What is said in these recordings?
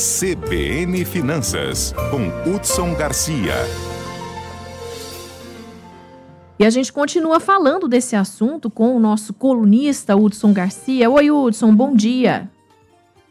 CBN Finanças, com Hudson Garcia. E a gente continua falando desse assunto com o nosso colunista Hudson Garcia. Oi, Hudson, bom dia.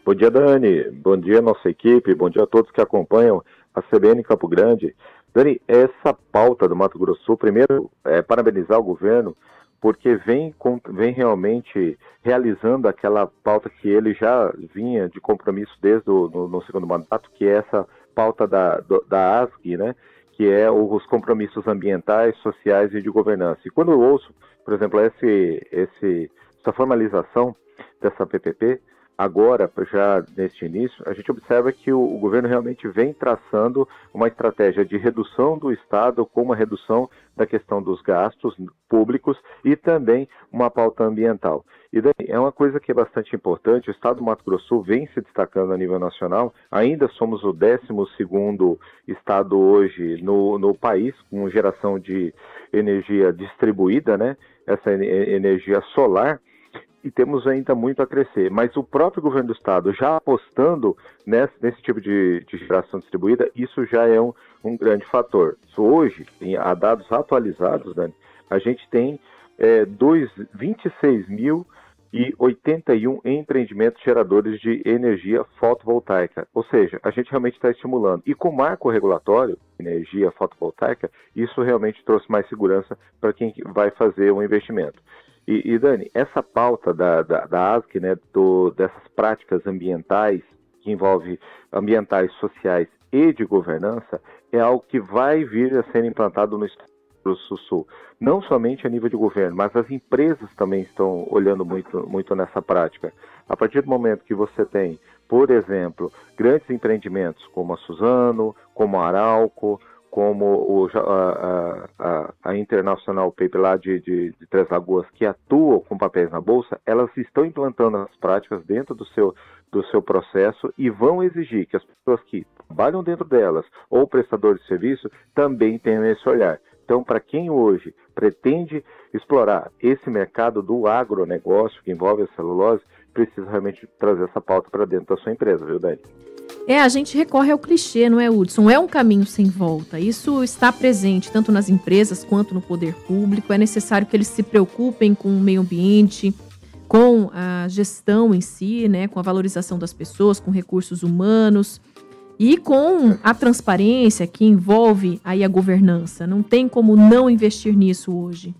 Bom dia, Dani. Bom dia, nossa equipe. Bom dia a todos que acompanham a CBN Campo Grande. Dani, essa pauta do Mato Grosso Sul, primeiro, é parabenizar o governo porque vem, vem realmente realizando aquela pauta que ele já vinha de compromisso desde o no, no segundo mandato, que é essa pauta da, da ASG, né, que é os compromissos ambientais, sociais e de governança. E quando eu ouço, por exemplo, esse, esse, essa formalização dessa PPP, agora, já neste início, a gente observa que o, o, governo realmente vem traçando uma estratégia de redução do Estado com uma redução da questão dos gastos públicos e também uma pauta ambiental. E daí, é uma coisa que é bastante importante, o Estado do Mato Grosso vem se destacando a nível nacional, ainda somos o 12º Estado hoje no, no país, com geração de energia distribuída, né? essa energia solar, e temos ainda muito a crescer. Mas o próprio governo do estado já apostando nesse, nesse tipo de, de, geração distribuída, isso já é um, um grande fator. Hoje, em, a dados atualizados, Dani, a gente tem é, dois, 26.081 empreendimentos geradores de energia fotovoltaica. Ou seja, a gente realmente está estimulando. E com o marco regulatório, energia fotovoltaica, isso realmente trouxe mais segurança para quem vai fazer o investimento. E, e Dani, essa pauta da, da, da ASC, né, do, dessas práticas ambientais, que envolve ambientais, sociais e de governança, é algo que vai vir a ser implantado no Estado do Sul. Não somente a nível de governo, mas as empresas também estão olhando muito, muito nessa prática. A partir do momento que você tem, por exemplo, grandes empreendimentos como a Suzano, como a Arauco, como o, a, a, a, International Paper lá de, de, de, Três Lagoas, que atuam com papéis na Bolsa, elas estão implantando as práticas dentro do seu, do seu processo e vão exigir que as pessoas que trabalham dentro delas ou prestadores de serviço também tenham esse olhar. Então, para quem hoje pretende explorar esse mercado do agronegócio que envolve a celulose, precisa realmente trazer essa pauta para dentro da sua empresa, viu, Dani? É, a gente recorre ao clichê, não é, Hudson? É um caminho sem volta. Isso está presente tanto nas empresas quanto no poder público. É necessário que eles se preocupem com o meio ambiente, com a gestão em si, né, com a valorização das pessoas, com recursos humanos e com a transparência que envolve aí a governança. Não tem como não investir nisso hoje.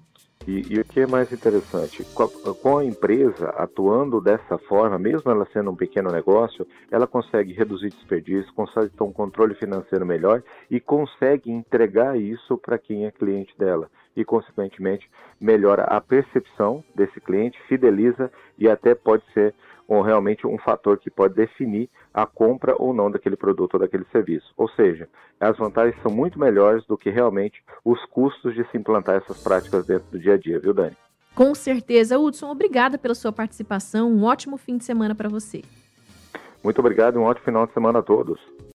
E, e, o que é mais interessante, com a, com a, empresa atuando dessa forma, mesmo ela sendo um pequeno negócio, ela consegue reduzir desperdício, consegue ter um controle financeiro melhor e consegue entregar isso para quem é cliente dela. E, consequentemente, melhora a percepção desse cliente, fideliza e até pode ser ou realmente um fator que pode definir a compra ou não daquele produto ou daquele serviço. Ou seja, as vantagens são muito melhores do que realmente os custos de se implantar essas práticas dentro do dia a dia, viu, Dani? Com certeza. Hudson, obrigada pela sua participação. Um ótimo fim de semana para você. Muito obrigado e um ótimo final de semana a todos.